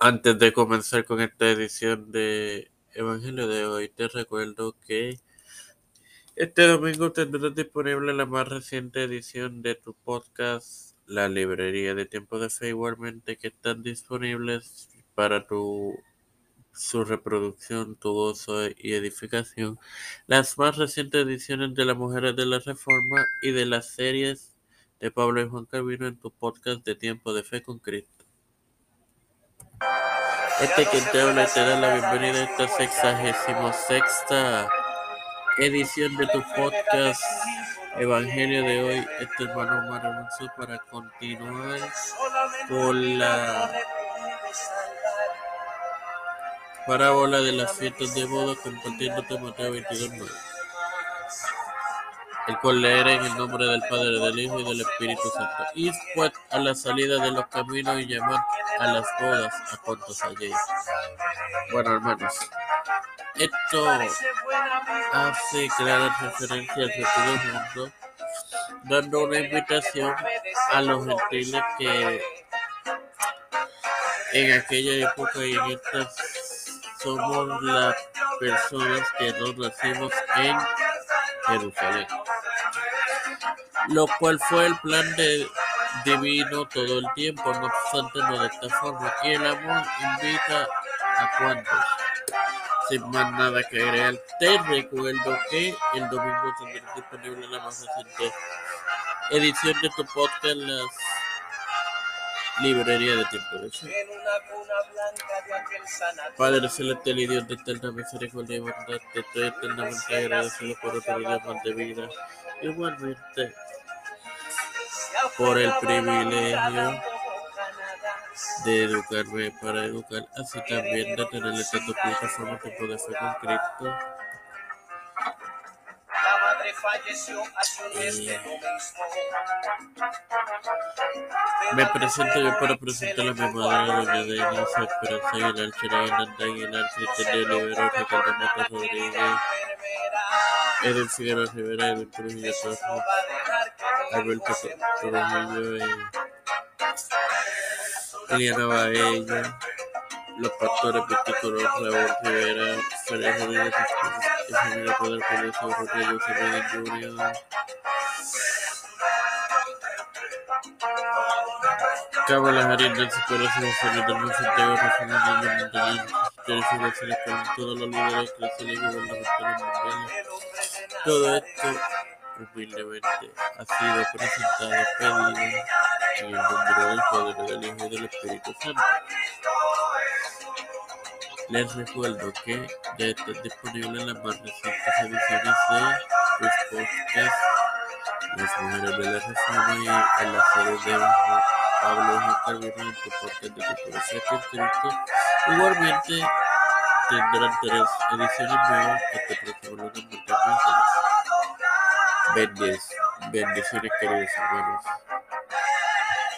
Antes de comenzar con esta edición de Evangelio de hoy, te recuerdo que este domingo tendrás disponible la más reciente edición de tu podcast, la librería de tiempo de fe, igualmente que están disponibles para tu su reproducción, tu gozo y edificación, las más recientes ediciones de las Mujeres de la Reforma y de las series de Pablo y Juan Calvino en tu podcast de Tiempo de Fe con Cristo. Este quien te habla te da la bienvenida a esta sexagésimo sexta edición de tu podcast Evangelio de hoy. Este hermano Omar para continuar con la parábola de las fiestas de boda compartiéndote Mateo 22.9 el cual leer en el nombre del Padre, del Hijo y del Espíritu Santo. Y pues a la salida de los caminos y llamar a las bodas a cuantos allí. Bueno, hermanos, esto hace clara referencia al futuro mundo, dando una invitación a los gentiles que en aquella época y en esta somos las personas que nos nacimos en Jerusalén lo cual fue el plan de divino todo el tiempo, no obstante no de esta forma, y el amor invita a cuantos. Sin más nada que agregar, te recuerdo que el domingo tendrás disponible la más reciente edición de tu podcast, librerías de tiempo de. Padre celestial y Dios de eterna misericordia y bondad, te estoy eternamente agradecido por otro día más de vida. Igualmente, por el privilegio de educarme para educar, así también de tener esta tu plataforma que puede ser con Cristo. Me presento yo para presentar a mi madre, doña Esperanza Aguilar, Chira Hernández Aguilar, Cristian Olivero, Ricardo Mata Rodríguez, Edwin Figueroa Rivera, Edwin Trujillo Torres, Alberto y Eliana Baella, los pastores viticoros Raúl Rivera, Félix Rodríguez, Poder Político, Rodrigo Fernández Junior, Cabo Las Arenas, Corazón, Fernando Santiago, Rafael de Montañín, Teresa con todos los líderes y gubernamentales mundiales. Todo esto humildemente ha sido presentado, pedido en el nombre del Padre, del Hijo y del Espíritu Santo. Les recuerdo que ya están disponibles las más recientes ediciones de los podcasts Las Mujeres de la Reforma y en la serie de Pablo Calvino en tu podcast de Tipología con Cristo. Igualmente tendrán tres ediciones nuevas este próximo lunes. Muchas. Bendiciones, queridos hermanos.